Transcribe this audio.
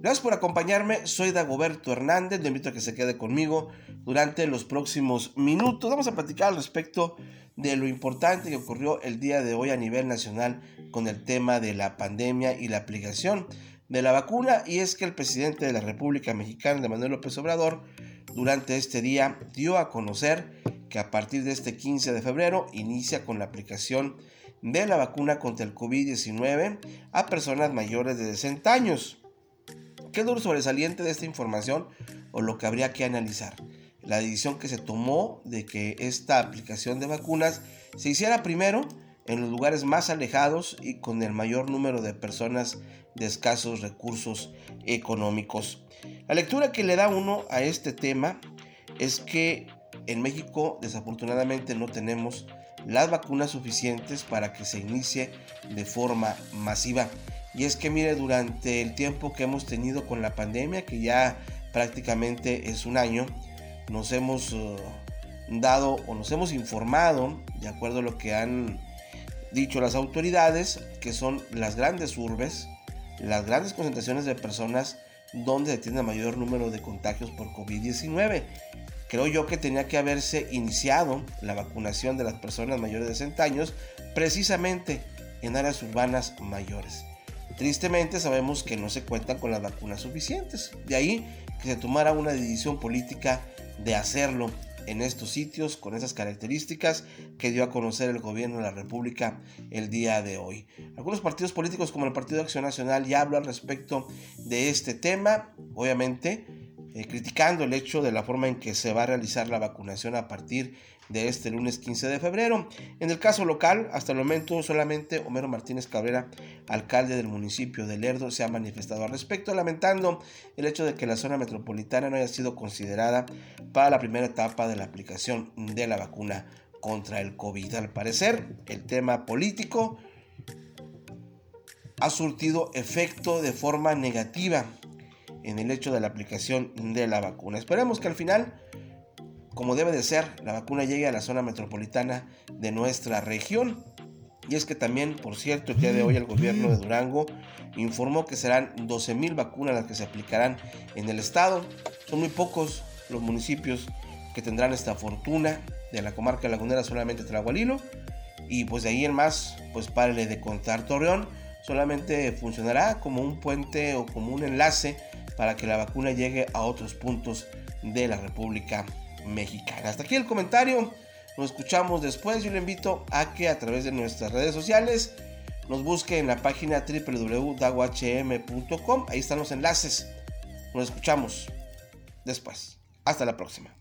Gracias por acompañarme, soy Dagoberto Hernández, le invito a que se quede conmigo durante los próximos minutos. Vamos a platicar al respecto de lo importante que ocurrió el día de hoy a nivel nacional con el tema de la pandemia y la aplicación de la vacuna y es que el presidente de la República Mexicana, de Manuel López Obrador, durante este día dio a conocer que a partir de este 15 de febrero inicia con la aplicación de la vacuna contra el COVID-19 a personas mayores de 60 años. ¿Qué es sobresaliente de esta información o lo que habría que analizar? La decisión que se tomó de que esta aplicación de vacunas se hiciera primero en los lugares más alejados y con el mayor número de personas de escasos recursos económicos. La lectura que le da uno a este tema es que en México desafortunadamente no tenemos las vacunas suficientes para que se inicie de forma masiva. Y es que mire, durante el tiempo que hemos tenido con la pandemia, que ya prácticamente es un año, nos hemos uh, dado o nos hemos informado, de acuerdo a lo que han dicho las autoridades, que son las grandes urbes, las grandes concentraciones de personas donde se tiene mayor número de contagios por COVID-19. Creo yo que tenía que haberse iniciado la vacunación de las personas mayores de 60 años precisamente en áreas urbanas mayores. Tristemente sabemos que no se cuentan con las vacunas suficientes. De ahí que se tomara una decisión política de hacerlo en estos sitios con esas características que dio a conocer el gobierno de la República el día de hoy. Algunos partidos políticos como el Partido de Acción Nacional ya hablan respecto de este tema, obviamente eh, criticando el hecho de la forma en que se va a realizar la vacunación a partir de este lunes 15 de febrero. En el caso local, hasta el momento solamente Homero Martínez Cabrera, alcalde del municipio de Lerdo, se ha manifestado al respecto, lamentando el hecho de que la zona metropolitana no haya sido considerada para la primera etapa de la aplicación de la vacuna contra el COVID. Al parecer, el tema político ha surtido efecto de forma negativa en el hecho de la aplicación de la vacuna. Esperemos que al final como debe de ser, la vacuna llegue a la zona metropolitana de nuestra región. Y es que también, por cierto, el día de hoy el gobierno de Durango informó que serán 12.000 vacunas las que se aplicarán en el estado. Son muy pocos los municipios que tendrán esta fortuna de la comarca lagunera solamente Tragualilo. Y pues de ahí en más, pues párele de contar Torreón. Solamente funcionará como un puente o como un enlace para que la vacuna llegue a otros puntos de la República mexicana. Hasta aquí el comentario. Nos escuchamos después. Yo le invito a que a través de nuestras redes sociales nos busque en la página www.dagohm.com. Ahí están los enlaces. Nos escuchamos después. Hasta la próxima.